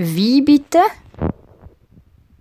Wie bitte?